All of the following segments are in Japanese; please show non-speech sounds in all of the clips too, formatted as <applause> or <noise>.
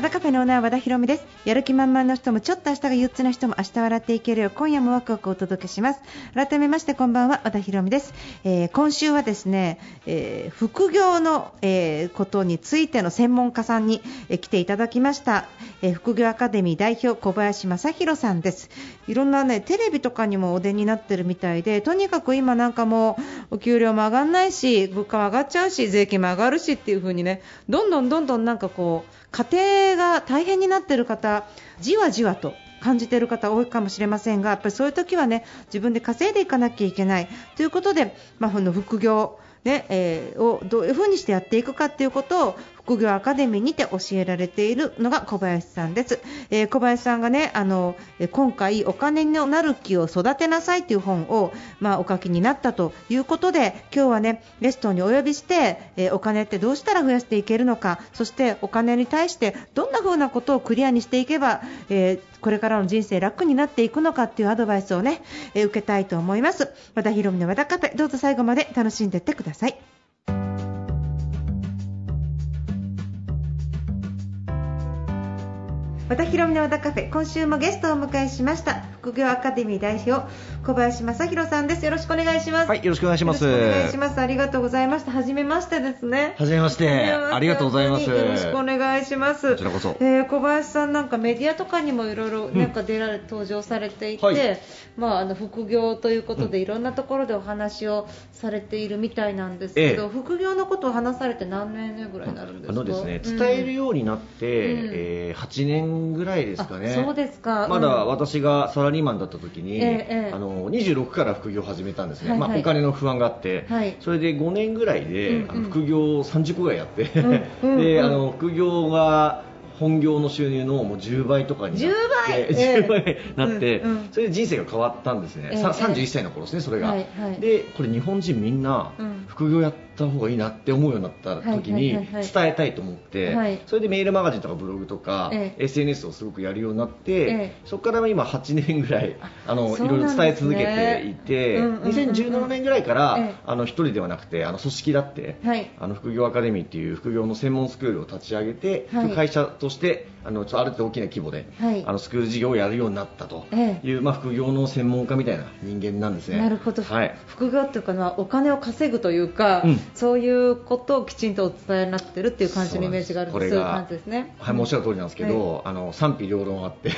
和田カフェのオーナー和田博美です。やる気満々の人もちょっと明日が憂鬱な人も明日笑っていけるよ。う今夜もワクワクお届けします。改めましてこんばんは和田博美です、えー今週はですね、えー副業の、えーことについての専門家さんに、えー来ていただきました、えー副業アカデミー代表小林正弘さんです。いろんなねテレビとかにもお出になってるみたいでとにかく今なんかもうお給料も上がんないし物価も上がっちゃうし税金も上がるしっていう風にねどんどんどんどんなんかこう家庭が大変になっている方じわじわと感じている方多いかもしれませんがやっぱりそういう時はね自分で稼いでいかなきゃいけない。ということで、まあ、の副業ねえーをどういうふうにしてやっていくかということを副業アカデミーにて教えられているのが小林さんです、えー小林さんがねあのえ今回お金になる木を育てなさいという本を、まあ、お書きになったということで今日はねゲストにお呼びして、えーお金ってどうしたら増やしていけるのかそしてお金に対してどんな風なことをクリアにしていけば、えーこれからの人生楽になっていくのかっていうアドバイスをね、えー受けたいと思います。和田博美の和田カフェどうぞ最後まで楽しんでいってください。和田博美の和田カフェ今週もゲストをお迎えしました。副業アカデミー代表小林正弘さんです。よろしくお願いします。はい、よろしくお願いします。お願いします。ありがとうございました。初めましてですね。はじめまして。ありがとうございます。よろしくお願いします。こちらこそ。えー小林さんなんかメディアとかにもいろいろなんか出られ、登場されていて、はい。まああの副業ということでいろんなところでお話をされているみたいなんですけど、ええ。副業のことを話されて何年ぐらいになるんですか？あのですね、うん。伝えるようになって、うん。えー8年ぐらいですかね。あそうですか。まだうん。私がサラリーマンだった時に、ええええ。あの26から副業を始めたんですね、はいはい。まあ、お金の不安があって、はい。それで5年ぐらいで、あの副業を30個ぐらいやって、でうん <laughs> あの副業が本業の収入のもう10倍とかになって10倍！<laughs> ええ。10倍になって、うんうん。それで人生が変わったんですね、ええさ31歳の頃ですね、それが。はいはい。でこれ日本人みんなうん。副業やった方がいいなって思うようになった時に伝えたいと思って、はい。それでメールマガジンとかブログとか、ええ。SNS をすごくやるようになって、ええ。そこから今8年ぐらいあのそういろいろ伝え続けていて、うんうんうんうん。2017年ぐらいから、ええ。あの一人ではなくてあの組織だって、はい。あの副業アカデミーっていう副業の専門スクールを立ち上げて、はい。会社としてあのちょっとある程度大きな規模で、はい。あのスクール事業をやるようになったとえいう、まあ、副業の専門家みたいな人間なんですね。なるほど、はい。副業っていうかまあお金を稼ぐというか、うんそういうことをきちんとお伝えになってるっていう感じのイメージがあるんです。が感じですね。はい、もうおっしゃる通りなんですけど、あの賛否両論あって、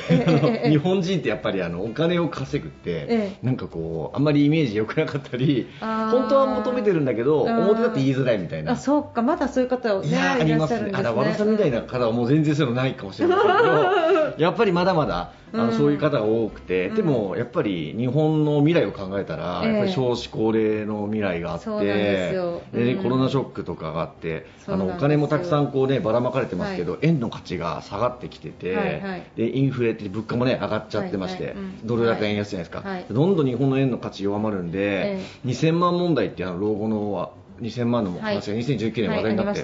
日本人ってやっぱりあのお金を稼ぐって、えなんかこうあんまりイメージ良くなかったり本当は求めてるんだけど表だって言いづらいみたいな。あそうかまだそういう方ねいやーありますね。あら和田さん。みたいな方はもう全然そういうのないかもしれないけど <laughs> やっぱりまだまだあうん。のそういう方が多くて、うん。でもやっぱり日本の未来を考えたら、ええやっぱり少子高齢の未来があってでコロナショックとかがあってあのお金もたくさんこう、ね、ばらまかれてますけど、円の価値が下がってきてて、でインフレって物価も、ね、上がっちゃってまして、ドル高円安じゃないですか、はいどんどん日本の円の価値弱まるんで、え2000万問題ってあの老後のは2000万の話が2019年話題になって、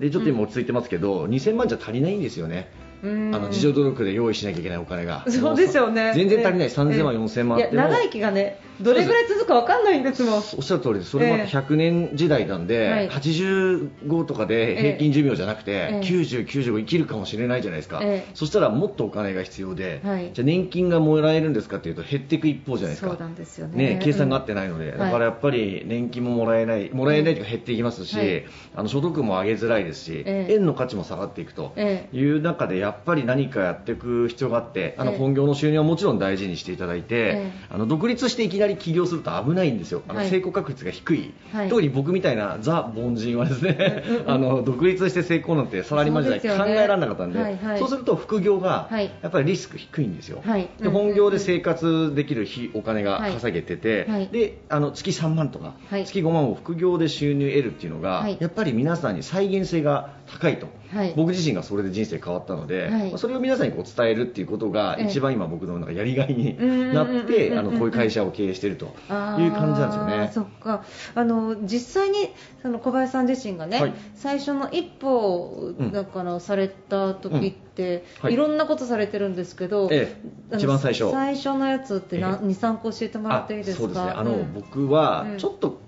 でちょっと今落ち着いてますけど、2000万じゃ足りないんですよね、うんあの自助努力で用意しなきゃいけないお金が、そうですよね。全然足りない、ええ3000万、4000万っても、長生きがねどれぐらい続くかわかんないんですもん。おっしゃる通りです、それもええ100年時代なんで、はい85とかで平均寿命じゃなくて、ええ90、95生きるかもしれないじゃないですか、ええそしたらもっとお金が必要で、はいじゃあ年金がもらえるんですかっていうと減っていく一方じゃないですか。そうなんですよねね、計算が合ってないので、んだからやっぱり年金ももらえない、もらえないというか減っていきますし、はいあの所得も上げづらいですし、ええ円の価値も下がっていくとえいう中で、やっぱり何かやっていく必要があって、あのええ本業の収入はもちろん大事にしていただいて、ええ。あの独立していきなり起業すると危ないんですよ、あのはい。成功確率が低い、はい。特に僕みたいなザ・凡人はですね、<laughs> あの独立して成功なんてサラリーマン時代考えられなかったんで、そうすると副業がはい。やっぱりリスク低いんですよ。はい。で本業で生活できる日お金が稼げてて、はい。であの月3万とか、はい。月5万を副業で収入得るっていうのが、はい。やっぱり皆さんに再現性が高いと、はい。僕自身がそれで人生変わったので、で、はいまあそれを皆さんにこう伝えるっていうことがええ。一番今僕のなんかやりがいにうんうんうんうんなってあのこういう会社を経営しているという感じなんですよね。そっか。あの実際にその小林さん自身がね、はい。最初の一歩だからされた時って、はい。いろんなことされてるんですけど、ええ。一番最初。最初のやつってな、ええ。23個教えてもらっていいですか？そうですね。あの、うん。僕はうん。ちょっと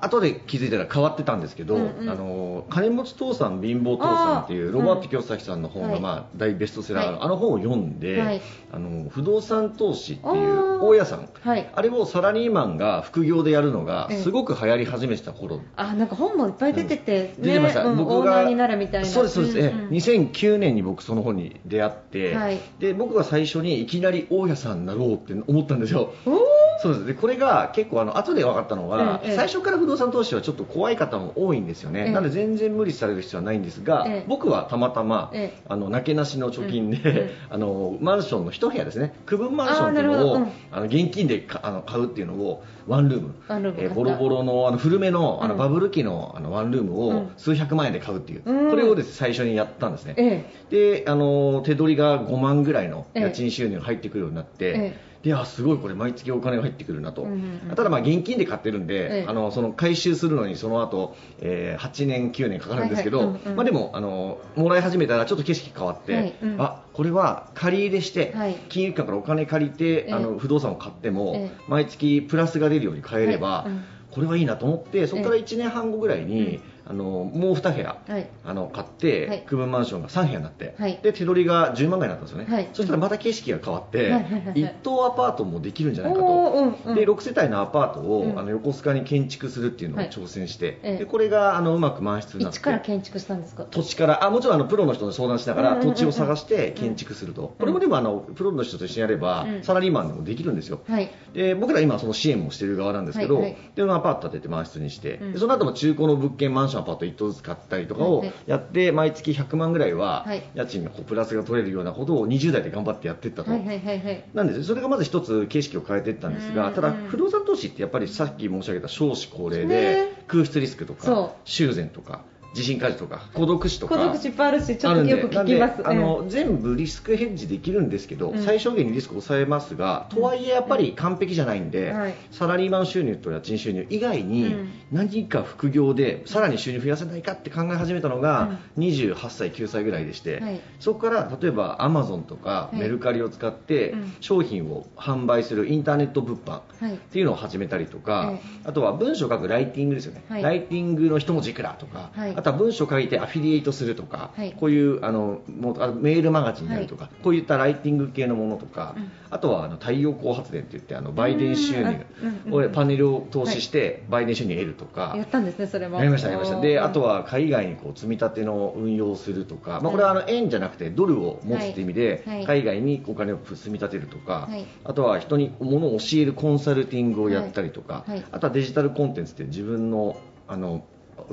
後で気づいたら変わってたんですけど、うんうん。あの金持ち父さん貧乏父さんっていうロバート清崎さんの本が、はい。まあ、大ベストセラーの、はい。あの本を読んで、はい。あの不動産投資っていう大家さん。はい。あれをサラリーマンが副業でやるのがええすごく流行り始めてた頃。あなんか本もいっぱい出てて、出てました、うん僕がオーナーになるみたいな。そうですそうです、ええんうん2009年に僕その本に出会って、はい。で僕が最初にいきなり大家さんになろうって思ったんですよ。おーそうです。でこれが結構あの後で分かったのが、ええ最初から不動産投資はちょっと怖い方も多いんですよね、ええ。なので全然無理される必要はないんですが、ええ。僕はたまたま、ええ。あのなけなしの貯金で、<laughs> あのマンションの一部屋ですね。区分マンションっていうのをうん。あの現金でかあの買うっていうのをワンルーム。えーボロボロのあの古めのあのうん。バブル期のあのワンルームをうん。数百万円で買うっていう、うん。これをですね最初にやったんですね、えであの手取りが5万ぐらいのええ家賃収入が入ってくるようになって、えであすごいこれ毎月お金が入ってくるなと、うんうんうん。ただまあ現金で買ってるんで、ええ。あのその回収するのにその後、えー8年9年かかるんですけど、はいはいうんうん。まあ、でもあのもらい始めたらちょっと景色変わって、はいうん。あこれは借り入れして、はい。金融機関からお金借りて、ええ。あの不動産を買っても、ええ。毎月プラスが出るように買えれば、はいうん。これはいいなと思ってそこからえ1年半後ぐらいに、うんあのもう2部屋、はい。あの買って、はい。区分マンションが3部屋になって、はい。で手取りが10万ぐらいになったんですよね、はい。そしたらまた景色が変わって、はいはいはいはい一棟アパートもできるんじゃないかと。おーうんうん。で6世帯のアパートを、うん。あの横須賀に建築するっていうのをはい。挑戦して、ええ。でこれがあのうまく満室になって一から建築したんですか？土地からあもちろんあのプロの人に相談しながらうんうんうんうん。土地を探して建築すると、これもでもあのプロの人と一緒にやれば、うん。サラリーマンでもできるんですよ、はい。で僕ら今その支援もしてる側なんですけど、はいはい。でまあアパート建てて満室にして、うん。でその後も中古の物件マンションアパート1棟ずつ買ったりとかをやって、毎月100万ぐらいははい。家賃がこうプラスが取れるようなことを20代で頑張ってやっていったと。なんですそれがまず一つ景色を変えていったんですが、うんただ不動産投資ってやっぱりさっき申し上げた少子高齢ね。で空室リスクとか修繕とか地震火事とか孤独死とか。孤独死いっぱいあるしちょっとよく聞きます。あの、全部リスクヘッジできるんですけど、うん。最小限にリスクを抑えますが、とはいえやっぱり完璧じゃないんで、はいサラリーマン収入と家賃収入以外うにん。何か副業でさらに収入増やせないかって考え始めたのが、28歳9歳ぐらいでして、はい。そこから例えばアマゾンとかはい。メルカリを使ってうん。商品を販売するインターネット物販はいっていうのを始めたりとか、えあとは文章を書くライティングですよね、はい。ライティングの一文字いくらとか、とは文章を書いてアフィリエイトするとか、はい。こういうあのもうあメールマガジンになるとか、こういったライティング系のものとか、うんあとはあの太陽光発電って言ってあの売電収入をパネルを投資して売電収入を得るとか、やったんですねそれも。やりました、やりました。で、あとはは海外にこう積み立ての運用をするとか、まあ、これはあの円じゃなくてドルを持つっていう意味で、はい。はい。海外にお金を積み立てるとか、はい。あとは人に物を教えるコンサルティングをやったりとか、はい。はい。あとはデジタルコンテンツって自分のあの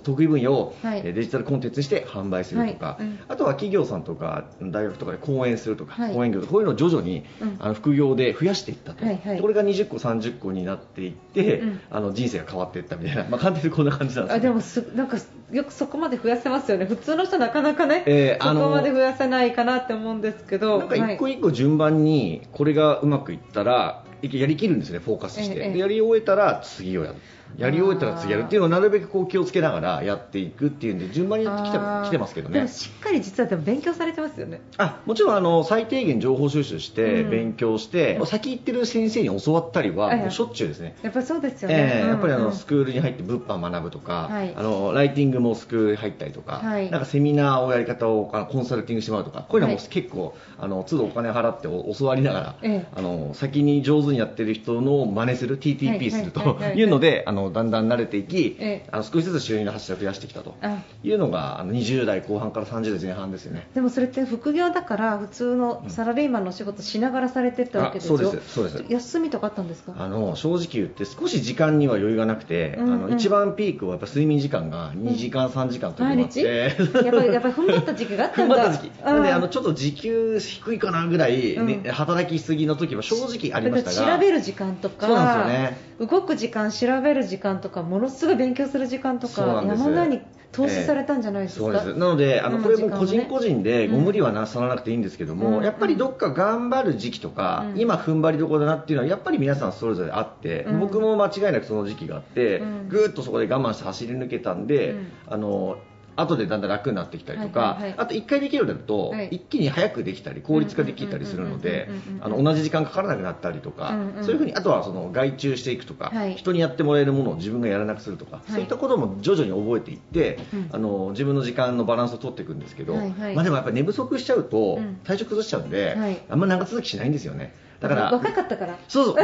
得意分野をデジタルコンテンツにして販売するとか、あとは企業さんとか大学とかで講演するとか、はい。講演業とかこういうのを徐々に、うん。あの副業で増やしていったと、これが20個30個になっていって、うん。あの人生が変わっていったみたいな、まあ、簡単にこんな感じなんですよあでもすなんかよくそこまで増やせますよね。普通の人なかなかね、えーあのそこまで増やせないかなって思うんですけど。なんか一個はい。一個順番にこれがうまくいったらやりきるんですね、フォーカスして、やり終えたら次をやる、やり終えたら次やるっていうのをなるべくこう気をつけながらやっていくっていうんで、順番にやって来てますけどね。でも、しっかり実はでも勉強されてますよね。あもちろんあの最低限情報収集して、うん。勉強して、先行ってる先生に教わったりは、しょっちゅうですね。やっぱりそうですよね、ええやっぱりあうんうんのスクールに入って物販学ぶとか、はい。あのライティングもスクールに入ったりとか、はい。なんかセミナーをやり方をあのコンサルティングしてもらうとかこういうのもはい。結構、あの都度お金払ってお教わりながら、ええ。あの先に上手にやってる人の真似する TTP するというのであのだんだん慣れていき、ええ。あの少しずつ収入の柱を増やしてきたと。あ。いうのがあの20代後半から30代前半ですよね。でもそれって副業だから普通のサラリーマンの仕事しながらされてったわけですよ、あそうです。そうです。休みとかあったんですか？あの正直言って少し時間には余裕がなくて、うんうん。あの一番ピークはやっぱ睡眠時間が2時間、3時間というの毎があって日？<laughs> やっぱりやっぱり踏ん張った時期があったんだ。踏ん張った時期。であのちょっと時給低いかなぐらい、ねうん。働きすぎの時は正直ありましたが。調べる時間とかそうなんですよね。動く時間調べる時時間とかものすごい勉強する時間とか山のように投資されたんじゃないですか、そうです。なのであのうんこれも個人個人でご無理はなさらなくていいんですけども、うん。やっぱりどっか頑張る時期とか、うん。今踏ん張りどころだなっていうのはやっぱり皆さんそれぞれあって、うん。僕も間違いなくその時期があって、うん。ぐーっとそこで我慢して走り抜けたんで、うん。あの後でだんだん楽になってきたりとか、あと1回できるようになると、はい一気に早くできたり効率化できたりするので同じ時間かからなくなったりとか、そういうふうにあとはその外注していくとか、はい人にやってもらえるものを自分がやらなくするとか、いそういったことも徐々に覚えていって、うんあの自分の時間のバランスを取っていくんですけど、まあ、でもやっぱり寝不足しちゃうとうん体調崩しちゃうんで、はいあんま長続きしないんですよねだから。若かったから。そうそう。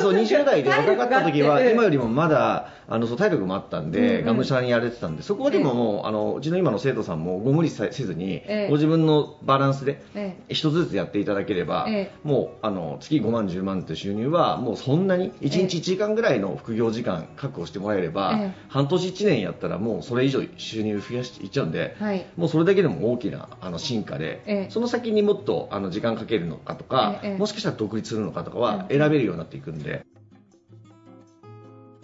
そう20代で <laughs> 若かった時は今よりもまだあのそう体力もあったんで、がむしゃらにやれてたんでそこでももう、あのうちの今の生徒さんもご無理せずに、ええ。ご自分のバランスでえ一つずつやっていただければ、ええ。もうあの月5万、10万という収入はもうそんなに1日1時間ぐらいの副業時間確保してもらえれば、ええ。半年1年やったらもうそれ以上収入増やしていっちゃうんで、はい。もうそれだけでも大きなあの進化で、ええ。その先にもっとあの時間かけるのかとか、ええ。もしかしたら独立するのかとかはうん選べるようになっていくんで。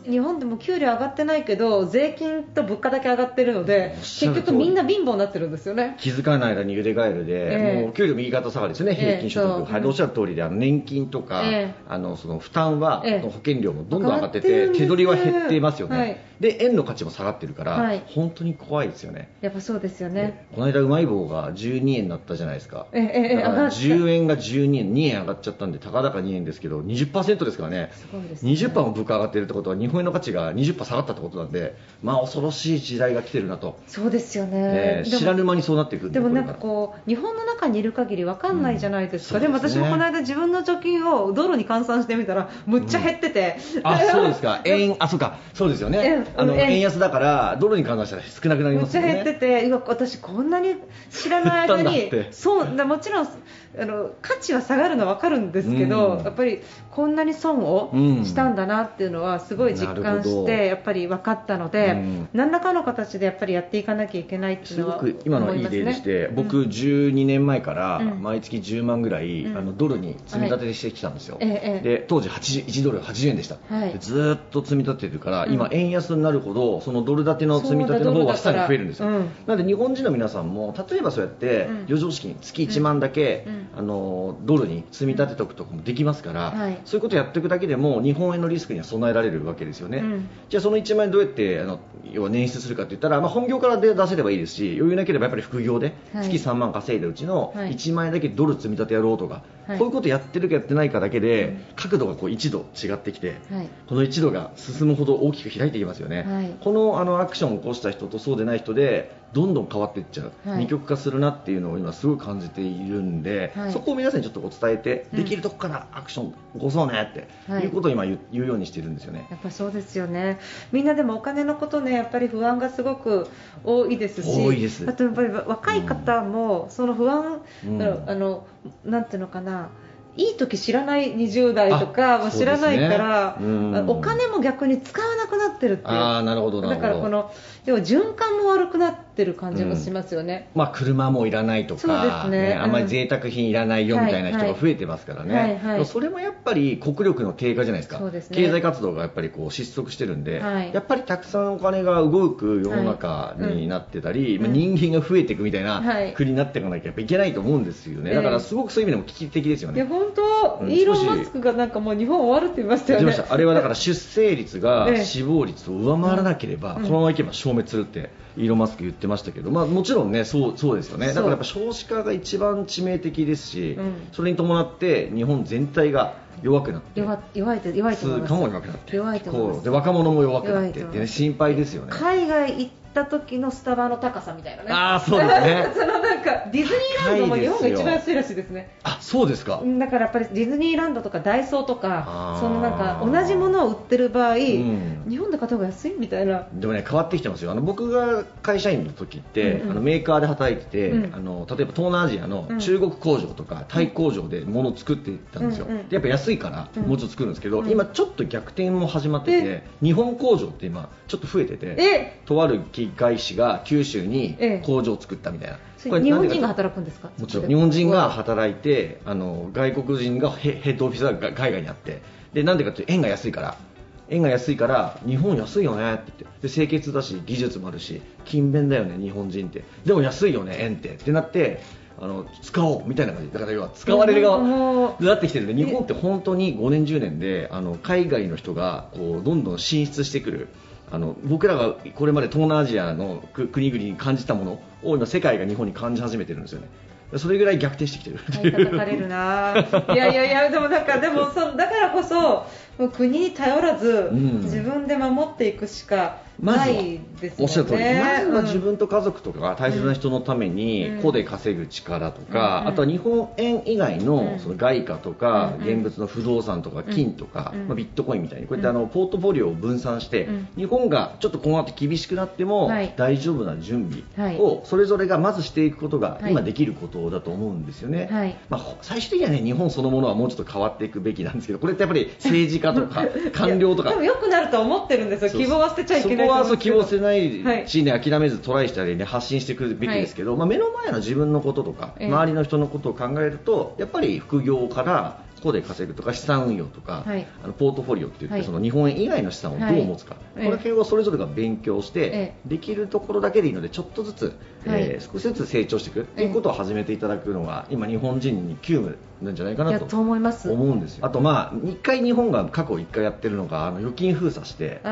日本でも給料上がってないけど税金と物価だけ上がってるので結局みんな貧乏になってるんですよね。気づかない間に茹でガエルで、ええ。もう給料右肩下がりですよね、ええ平均所得、そう。はい、おっしゃる通りで、あの年金とか、ええ。あのその負担は、ええ。の保険料もどんどん上がってて、手取りは減っていますよね、はい。で円の価値も下がってるから、はい。本当に怖いですよね。やっぱそうですよね。この間、うまい棒が12円になったじゃないですか、ええええだから上がった10円が12円、2円上がっちゃったんで、たかだか2円ですけど、20%ですからね、すごいですね。20%も物価上がってるってことは、日本円の価値が20%下がったってことなんで、まあ、恐ろしい時代が来てるなと、そうですよね、知らぬ間にそうなっていくんで、でもなんかこう日本の中にいる限り分かんないじゃないですか、うん。でもそうですね。私もこの間自分の貯金をドルに換算してみたらむっちゃ減ってて、あそうですか、<laughs> 円あそうか。そうですよね。円、あの円円安だから、ドルに換算したら少なくなりめっちゃますよね。減ってて、私、こんなに知らない間に <laughs> そうだもちろんあの価値は下がるのは分かるんですけど、うん。やっぱりこんなに損をうん。したんだなっていうのはすごい実感してやっぱり分かったので、うん。何らかの形でやっぱりやっていかなきゃいけないっていうすごのはく今のはいい例でして、僕、12年前からうん。毎月10万ぐらい、うん。あのドルに積み立てしてきたんですよ、はい。で当時80 1ドル80円でした、はい。でずーっと積み立ててるから、うん。今、円安になるほど、そのドル建ての積み立ての方がさらに増えるんですよ、そうだドルだからなので日本人の皆さんも、例えばそうやってうん。余剰資金、月1万だけ、うん。あのドルに積み立てておくとかもできますから、はい。そういうことをやっていくだけでも、日本円のリスクには備えられるわけですよね。うんじゃあその1万円どうやってあの要は捻出するかって言ったら、まあ、本業からで出せればいいですし余裕なければやっぱり副業ではい。月3万稼いだうちのはい。1万円だけドル積み立てやろうとか、はい。こういうことやってるかやってないかだけで、うん。角度がこう1度違ってきて、はい。この1度が進むほど大きく開いていきますよね、はい。このあのアクションを起こした人とそうでない人でどんどん変わっていっちゃう、はい。二極化するなっていうのを今すごい感じているんで、はい。そこを皆さんにちょっとお伝えて、うん。できるとこからアクション起こそうねって、はいい、うことを今言う言うようにしてるんですよね。やっぱそうですよね、みんなでもお金のことね、やっぱり不安がすごく多いですし、あとやっぱり若い方も、その不安、うん。あのなんていうのかな、いい時知らない20代とかあは知らないから、ね。うん。あお金も逆に使わなくなってるっていう。だからこの要は循環も悪くなってる感じもしますよね。まあ、車もいらないとか、そうですね。あんまり贅沢品いらないよみたいな人はいはいが増えてますからね、はいはいそれもやっぱり国力の低下じゃないですか、ね。経済活動がやっぱりこう失速してるんで、はい。やっぱりたくさんお金が動く世の中になってたり、まあ人間が増えていくみたいはない。国になっていかなきゃいけないと思うんですよね、ええだからすごくそういう意味でも危機的ですよいやね。本当、うん。イーロン・マスクがなんかもう日本終わるって言いましたよね。あれはだから出生率がええ死亡率を上回らなければ、うん。このままいけば消滅するってイーロン・マスク言ってましたけど、まあ、もちろんねそうそうですよね。だからやっぱ少子化が一番致命的ですし、うん。それに伴って日本全体が弱くなって弱弱いと弱いと思います。通貨も弱くなって弱いと思いま若者も弱くなってって、ね、心配ですよね。海外行った時のスタバの高さみたいなね。あーそうですね。<laughs> そのなんかディズニーランドも日本が一番安いらしいですね。あそうですか、うんだからやっぱりディズニーランドとかダイソーとかそのなんか同じものを売ってる場合、ん。日本で買った方が安いみたいな。でもね変わってきてますよ。あの僕が会社員の時って、うんうん。あのメーカーで働いてて、うん。あの例えば東南アジアのうん。中国工場とかタイ工場で物を作っていったんですよ、うんうんでやっぱ安いからうん。もうちょっと作るんですけど、うん。今ちょっと逆転も始まってて日本工場って今ちょっと増えててえ。とある機械師が九州にええ。工場を作ったみたいな、それ日本人が働くんですか？もちろん。日本人が働いてあの外国人がヘヘッドオフィスが海外にあって。でなんでかっていうと円が安いから。円が安いから日本安いよねって言って。で清潔だし技術もあるし勤勉だよね日本人って。でも安いよね円って。ってなってあの使おうみたいな感じ。だから要は使われる側になってきてるんで日本って本当に5年10年であの海外の人がこうどんどん進出してくるあの僕らがこれまで東南アジアの国々に感じたものを今世界が日本に感じ始めてるんですよね。それぐらい逆転してきてるっていう。叩かれるないやいやいやでもなんかでもそだからこそもう国に頼らず、うん。自分で守っていくしかないですもんねおっしゃる通り、まずは自分うんと家族とか大切な人のためにうん。個で稼ぐ力とか、うん。あとは日本円以外うん。のその外貨とか、うん。現物の不動産とか金とか、うん。まあ、ビットコインみたいにこうやってあのポートフォリオを分散して、うん。日本がちょっとこの後厳しくなってもはい。大丈夫な準備はい。をそれぞれがまずしていくことがはい。今できることだと思うんですよね。はい。まあ、ほ最終的にはね日本そのものはもうちょっと変わっていくべきなんですけどこれってやっぱり政治家とか <laughs> 官僚とか。でも良くなるとは思ってるんですよ。希望は捨てちゃいけないそこはそう希望せ捨てないし、ね諦めずトライしたり、ね、発信していくべきですけど、まあ、目の前の自分のこととか、ええ。周りの人のことを考えるとやっぱり副業からここで稼ぐとか資産運用とか、はい。あのポートフォリオって言って、はい。その日本円以外の資産をどう持つか、はいこれをそれぞれが勉強して、ええ。できるところだけでいいのでちょっとずつ、はい。えー少しずつ成長していくということを始めていただくのが今日本人に急務なんじゃないかなと思います。思うんですよ。あとまあ1回日本が過去1回やってるのがあの預金封鎖して新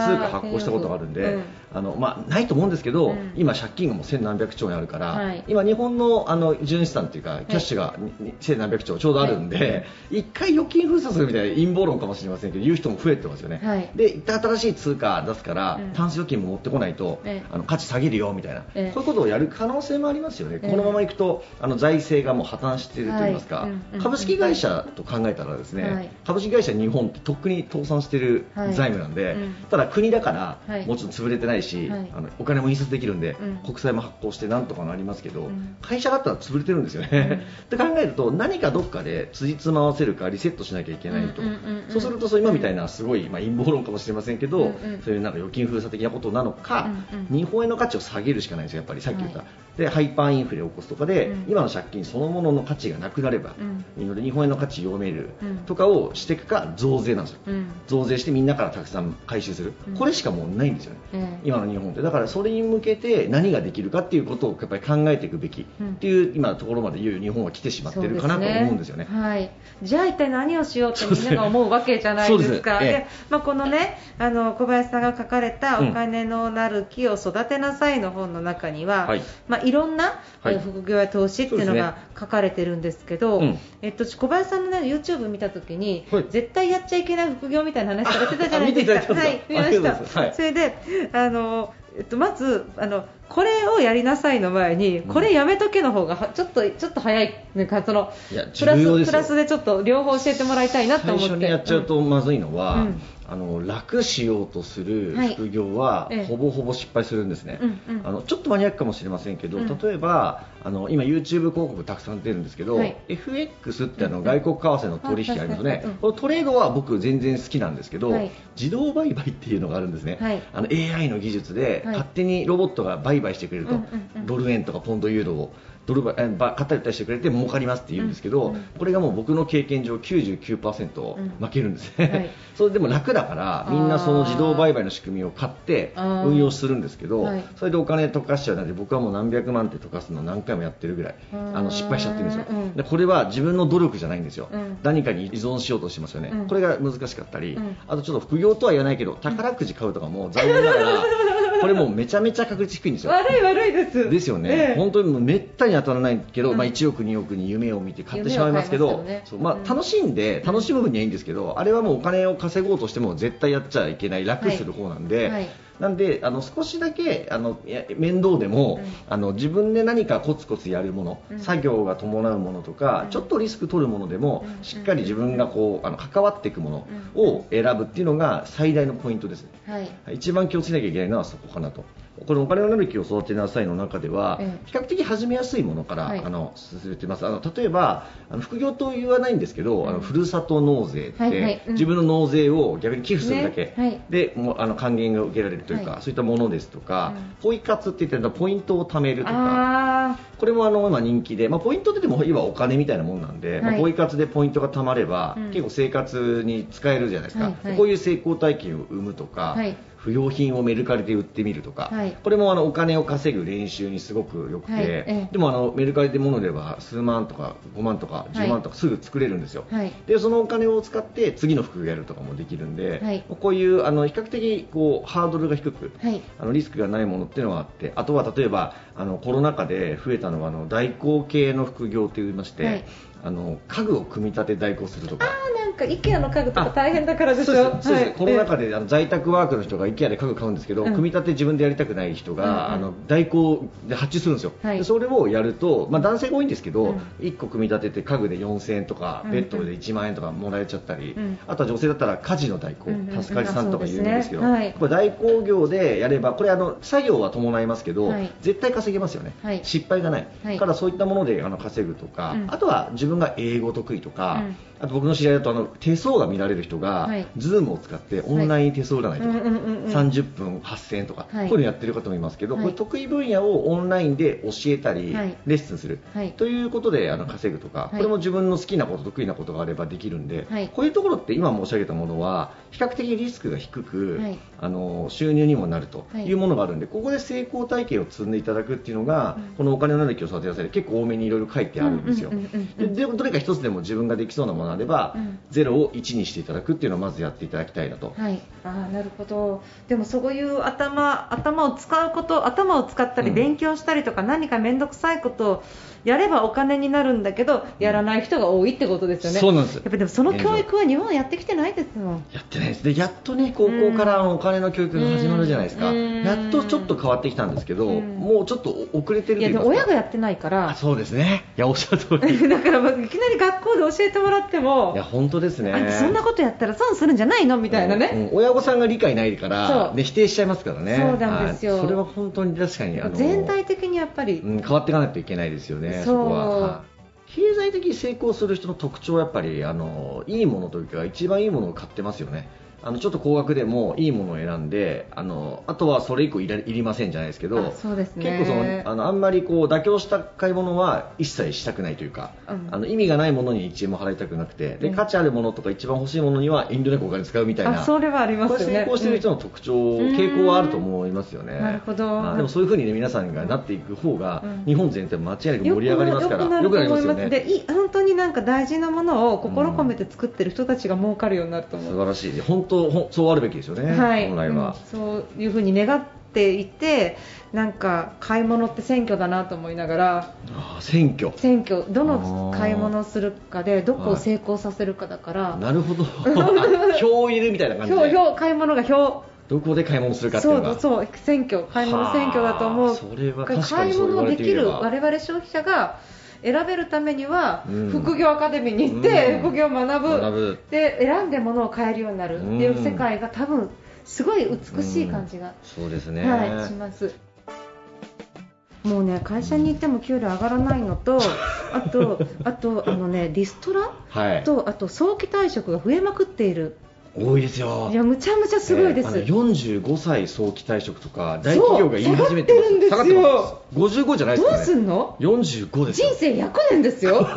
通貨発行したことがあるんで、うん。あのまあ、ないと思うんですけど、うん。今、借金がもう千何百兆円あるから、はい。今、日本のあの純資産というか、キャッシュがに千何百兆ちょうどあるんで、一、回預金封鎖するみたいな陰謀論かもしれませんけど、言う人も増えてますよね、はい。で一旦新しい通貨出すから、うん。タンス預金も持ってこないと、ええ。あの価値下げるよみたいな、ええ。こういうことをやる可能性もありますよね、ええ。このままいくとあの財政がもう破綻しているといいますか、株式会社と考えたらですね、はい。株式会社日本ってとっくに倒産しているはい財務なんで、うんただ国だから、はい。もちろん潰れてないし、はい。あのお金も印刷できるんで、うん。国債も発行してなんとかなりますけど、うん。会社だったら潰れてるんですよね。<laughs> って考えると何かどっかで辻褄合わせるかリセットしなきゃいけないと、そうするとそう今みたいなすごい、まあ、陰謀論かもしれませんけど、そういうなんか預金封鎖的なことなのか、日本円の価値を下げるしかないんですよ、やっぱりさっき言った、はい。でハイパーインフレを起こすとかで、うん今の借金そのものの価値がなくなればうん。いいので日本円の価値を読めるうん。とかをしていくか増税なんですよ。うん。増税してみんなからたくさん回収する、うん。これしかもうないんですよね、ええ。今の日本って。だからそれに向けて何ができるかっていうことをやっぱり考えていくべきうん。っていう今のところまで言う日本は来てしまってるかなと思うんですよね。はい、じゃあ一体何をしようってみんなが思うわけじゃないですか。ですね。ええ。でまあ、このねあの小林さんが書かれた「お金のなる木を育てなさい」の本の中には、はい。まあ、いろんな、副業や投資っていうのが書かれてるんですけど、うんえっと、小林さんの、ね、YouTube 見た時に、はい。絶対やっちゃいけない副業みたいな話されてたじゃないですか。はい、見まします。はい。た。それであのえっと、まずあのこれをやりなさいの前にこれやめとけの方がはちょっとちょっと早い。なんかそのプラスプラスでちょっと両方教えてもらいたいなと最思って。初にやっちゃうとまずいのは、うん。あの楽しようとするはい。副業は、ええ。ほぼほぼ失敗するんですね、うんうん。あのちょっとマニアックかもしれませんけど、うん。例えばあの今 YouTube 広告たくさん出るんですけど、はい。FX ってあの、うん。外国為替の取引ありますよね、このトレードは僕全然好きなんですけど、はい。自動売買っていうのがあるんですね、はい。あの AI の技術で、はい。勝手にロボットが売買してくれると、ドル円とかポンドユーロをドル買ったり売ったりしてくれて儲かりますって言うんですけど、これがもう僕の経験上99%うん。負けるんです。ね、はい。<laughs> それでも楽だからみんなその自動売買の仕組みを買って運用するんですけど、はい。それでお金溶かしちゃうので僕はもう何百万って溶かすの何回もやってるぐらいうんあの失敗しちゃってるんですよ、うん。でこれは自分の努力じゃないんですよ、うん。何かに依存しようとしてますよね、うん。これが難しかったり、うん。あとちょっと副業とは言わないけど宝くじ買うとかも残念ながら <laughs> これもうめちゃめちゃ確率低いんですよ。悪い悪いです。ですよね、ええ。本当にもうめったに当たらないけど、うん。まあ、1億、2億に夢を見て買ってしまいますけどね。まあうん。楽しんで楽しむ分にはいいんですけど、あれはもうお金を稼ごうとしても絶対やっちゃいけない楽する方なんで。はいなんであの少しだけあの面倒でも、うん。あの自分で何かコツコツやるもの、うん。作業が伴うものとか、うん。ちょっとリスク取るものでも、うん。しっかり自分がこうあの関わっていくものを選ぶっていうのが最大のポイントです。ね。はい一番気をつけなきゃいけないのはそこかなとこのお金のなる木を育てなさいの中では、ええ。比較的始めやすいものから、はい。あの進めてます。あの例えばあの副業と言わないんですけど、あのふるさと納税って、はいはい。うん。自分の納税を逆に寄付するだけ、ね。はい。でもうあの還元が受けられるというか、はい。そういったものですとか、うん。ポイ活って言ってるのはポイントを貯めるとか。あこれもあの今人気で、まあ、ポイントってでも今お金みたいなもんなんで、まあはいポイ活でポイントが貯まれば、うん。結構生活に使えるじゃないですか、はいはい。こういう成功体験を生むとか、はい不要品をメルカリで売ってみるとか、はい。これもあのお金を稼ぐ練習にすごく良くて、はい。ええ。でもあのメルカリで物を売れば数万とか5万とか10万とかすぐ作れるんですよ、あはい。でそのお金を使って次の副業やるとかもできるんで、はい。こういうあの比較的こうハードルが低く、はい。あのリスクがないものっていうのがあってあとは例えばあのコロナ禍で増えたのはあの代行系の副業といいまして、はい。あの家具を組み立て代行するとか。あなんか IKEA の家具とかあ大変だからでしょ？そうですはい。コロナ禍であの在宅ワークの人が IKEA で家具買うんですけど、うん。組み立て自分でやりたくない人が、うんうん。あの代行で発注するんですよ、はい。でそれをやると、まあ、男性が多いんですけど、うん。1個組み立てて家具で4000円とか、ベッドで1万円とかもらえちゃったり、うん。あとは女性だったら家事の代行、うんうん。うん助かりさんとか言うんですけど、ね。はい。これ代行業でやればこれあの作業は伴いますけど、はい。絶対稼げますよね、はい。失敗がない、はい。からそういったものであの稼ぐとか、うん。あとは自分が英語得意とか、うん。あと僕の知り合いだとあの手相が見られる人が、はい。Zoom を使ってオンライン手相占いとか、うんうんうんうん30分8000円とか、はい。こういうのやってる方もいますけど、はい。これ得意分野をオンラインで教えたり、はい。レッスンする、はい。ということであの稼ぐとか、い。これも自分の好きなこと得意なことがあればできるんで、はい。こういうところって今申し上げたものは比較的リスクが低く、はい。あの収入にもなるとはい。いうものがあるんで、ここで成功体験を積んでいただくっていうのが、うんこのお金のなる木を育てなさいで結構多めにいろいろ書いてあるんですよ。でどれか一つでも自分ができそうなものがあれば、うん0を1にしていただくっていうのをまずやっていただきたいなと。はい、あーなるほど。でもそういう頭頭を使うこと頭を使ったりうん。勉強したりとか、何か面倒くさいことをやればお金になるんだけどやらない人が多いってことですよね。そうなんです。やっぱでもその教育は日本はやってきてないですもん。やってないです。でやっとね高校からお金の教育が始まるじゃないですか、うん。やっとちょっと変わってきたんですけど、うん。もうちょっと遅れてるいや親がやってないから。あそうですね。いやおっしゃる通り。い <laughs> だからいきなり学校で教えてもらっても。や本当ですね。そんなことやったら損するんじゃないのみたいなね。うん。親御さんが理解ないからそう。ね、否定しちゃいますからね。そうなんですよ。はい。それは本当に確かにあの全体的にやっぱり、うん、変わっていかないといけないですよね、そうそこは。はい経済的に成功する人の特徴はやっぱりあのいいものというか一番いいものを買ってますよね。あのちょっと高額でもいいものを選んであのあとはそれ以降いらいりませんじゃないですけどあそうですね結構そのあのあんまりこう妥協した買い物は一切したくないというか、うんあの意味がないものに1円も払いたくなくてでうん価値あるものとか一番欲しいものには遠慮なくお金使うみたいなあそれはありますよね。成功してる人の特徴、ん傾向はあると思いますよね。なるほどあでもそういうふうにね皆さんがなっていく方が、うん日本全体間違いなく盛り上がりますから、よくなると思いますよね。でい本当になんか大事なものを心込めて作ってる人たちが儲かるようになると思う。素晴らしい。本当そうあるべきですよね。はい、本来は。うんそういうふうに願っていてなんか買い物って選挙だなと思いながらあー選挙。選挙どの買い物をするかでどこを成功させるかだから、なるほど。<laughs> あ票を入れるみたいな感じで。票票買い物が票どこで買い物するかっていうのが。そうそう選挙買い物選挙だと思うはあそれは確か買いにそう言わ物できるれてみれば。我々消費者が選べるためには、うん副業アカデミーに行って、うん副業を学ぶ学ぶで選んで物を買えるようになるっていう世界が多分すごい美しい感じが、そうですね。はい、します。もうね会社に行っても給料上がらないのと、<laughs> あとあとあのねリストラはい。とあと早期退職が増えまくっている。多いですよ。いやむちゃむちゃすごいです。えーあの45歳早期退職とか大企業が言い始めてます。下がってるんですよ。下がってます。55じゃないですどうかねすんの？45ですよ人生100年ですよ。<laughs>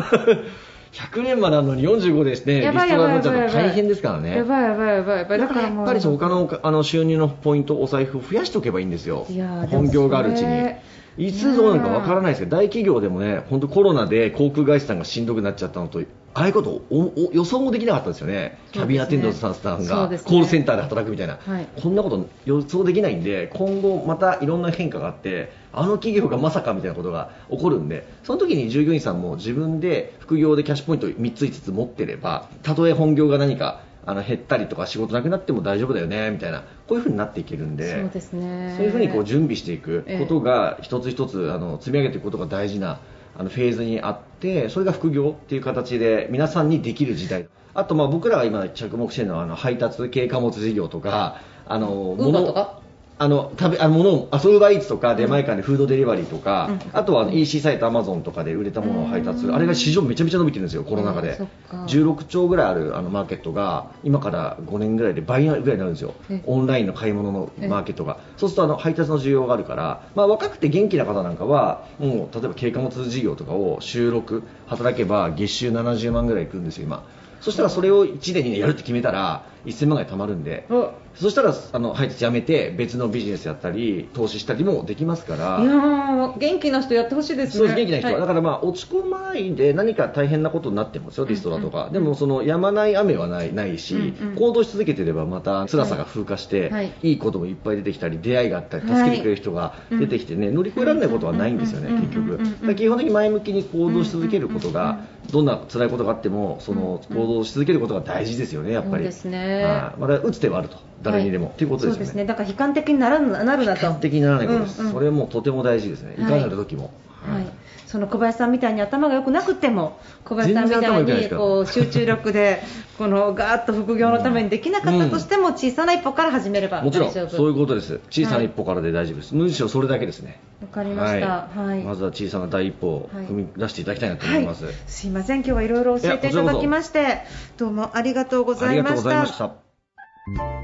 100年まであるのに45ですね。リストやばいやばいラになっちゃうやばいと大変ですからね。やばいやばいやばい。やばいだからやっぱり他のあの収入のポイントお財布を増やしておけばいいんですよ。本業があるうちにいつどうなるかわからないですけど大企業でもね本当コロナで航空会社さんがしんどくなっちゃったのとああいうことおお予想もできなかったですよね。キャビンアテンダントさんさんがコールセンターで働くみたいな、はい。こんなこと予想できないんで今後またいろんな変化があってあの企業がまさかみたいなことが起こるんでその時に従業員さんも自分で副業でキャッシュポイント3つ5つ持ってればたとえ本業が何かあの減ったりとか仕事なくなっても大丈夫だよねみたいなこういう風になっていけるんでそうですね。そういうふうにこう準備していくことが一つ一つあの積み上げていくことが大事なあのフェーズにあってそれが副業っていう形で皆さんにできる時代。あとまあ僕らが今着目しているのはあの配達軽貨物事業とかあのウーバーとか？あの食べあのものを遊ぶバイーツとか出前館でフードデリバリーとか、うん。あとは EC サイトアマゾンとかで売れたものを配達する、あれが市場めちゃめちゃ伸びてるんですよコロナ禍で、そっか。16兆ぐらいあるあのマーケットが今から5年ぐらいで倍ぐらいになるんですよ。え。オンラインの買い物のマーケットが。そうするとあの配達の需要があるから、まあ、若くて元気な方なんかはもう例えば軽貨物事業とかを週6働けば月収70万ぐらいいくんですよ今。そしたらそれを1年2年やるって決めたら1000万ぐらい貯まるんでおそしたらあの配達やめて別のビジネスやったり投資したりもできますから。いやー元気な人やってほしいですね。そう元気な人は、はい。だからまあ落ち込まないで何か大変なことになってもですよ、リストラとか、でもその止まない雨はないないし、うんうん。行動し続けてればまた辛さが風化して、はい。い、いこともいっぱい出てきたり、出会いがあったり、はい助けてくれる人が出てきてね、乗り越えられないことはないんですよね、うんうん結局。基本的に前向きに行動し続けることが、どんな辛いことがあっても、その行動し続けることが大事ですよね、やっぱり。そうですね。はい。まだ打つ手はあると、誰にでも。っていうことですよね。そうですね。だから悲観的にならななるなと。悲観的にならないこと。です、うんうん。それもとても大事ですね、い。かなる時も。はい、その小林さんみたいに頭が良くなくても小林さんみたいにこう集中力で <laughs> このガーッと副業のためにできなかったとしても小さな一歩から始めればもちろんそういうことです。小さな一歩からで大丈夫です、むしろそれだけですね。わかりました。はい。まずは小さな第一歩をはい。踏み出していただきたいなと思います、はい、すいません。今日はいろいろ教えていただきましてどうもありがとうござありがとういました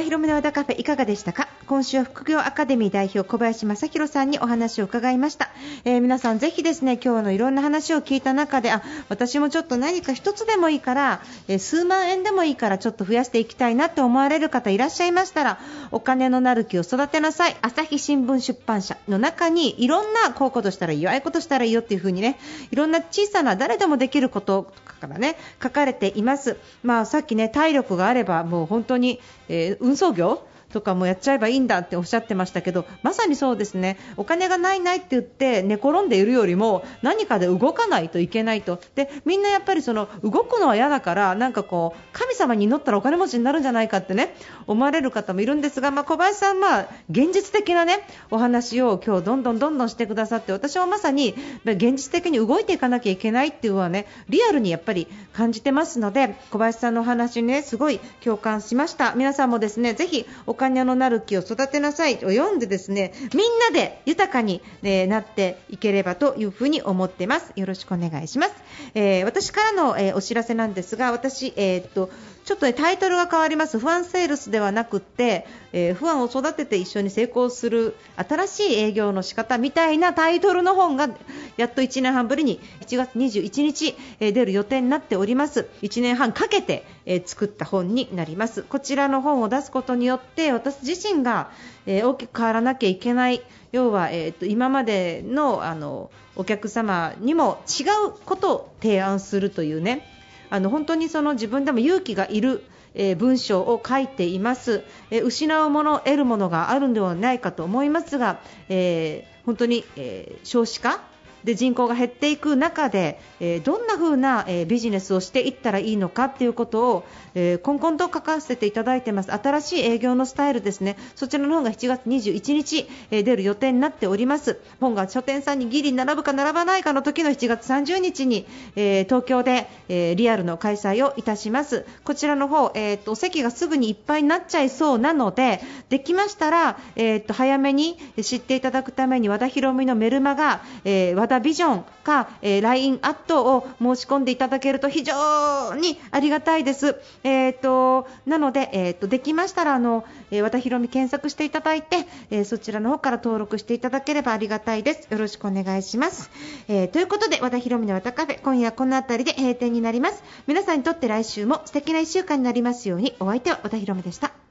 和田広めの和田カフェいかがでしたか？今週は副業アカデミー代表小林正弘さんにお話を伺いました、えー皆さんぜひですね今日のいろんな話を聞いた中であ私もちょっと何か一つでもいいから、えー数万円でもいいからちょっと増やしていきたいなって思われる方いらっしゃいましたらお金のなる木を育てなさい。朝日新聞出版社の中にいろんなこういうことしたらいいよああいうことしたらいいよっていう風にねいろんな小さな誰でもできることからね書かれています。まあさっきね体力があればもう本当に、えー運送業とかもやっちゃえばいいんだっておっしゃってましたけどまさにそうですね。お金がないないって言って寝転んでいるよりも何かで動かないといけないと。でみんなやっぱりその動くのは嫌だからなんかこう神様に祈ったらお金持ちになるんじゃないかってね思われる方もいるんですが、まあ、小林さん、まあ、現実的なねお話を今日どんどんどんどんしてくださって私はまさに現実的に動いていかなきゃいけないっていうのはねリアルにやっぱり感じてますので小林さんのお話にねすごい共感しました。皆さんもですねぜひお金のなる木を育てなさい。を読んでですねみんなで豊かに、えーなっていければというふうに思ってます。よろしくお願いします、えー私からの、えーお知らせなんですが私、えーっとちょっと、ね、タイトルが変わります。不安セールスではなくって、えー不安を育てて一緒に成功する新しい営業の仕方みたいなタイトルの本がやっと1年半ぶりに1月21日、えー出る予定になっております。1年半かけて、えー作った本になります。こちらの本を出すことによって私自身が、え大きく変わらなきゃいけない要は、えーと今までのあのお客様にも違うことを提案するというねあの本当にその自分でも勇気がいる、えー文章を書いています、えー失うもの、得るものがあるのではないかと思いますが、えー本当に、え少子化で人口が減っていく中で、えーどんな風な、えービジネスをしていったらいいのかっていうことを、えー、こんこんと書かせていただいてます。新しい営業のスタイルですね。そちらの本が7月21日、えー出る予定になっております。本が書店さんにギリ並ぶか並ばないかの時の7月30日に、えー東京で、えーリアルの開催をいたします。こちらの方、えーと席がすぐにいっぱいになっちゃいそうなのでできましたら、えーと早めに知っていただくために和田博美のメルマガ、えー和田ビジョンか、えー LINE アットを申し込んでいただけると非常にありがたいです。えー、となので、えー、とできましたらあの、えー和田博美検索していただいて、えーそちらの方から登録していただければありがたいです。よろしくお願いします。えーということで和田博美の和田カフェ今夜はこの辺りで閉店になります。皆さんにとって来週も素敵な1週間になりますようにお相手は和田博美でした。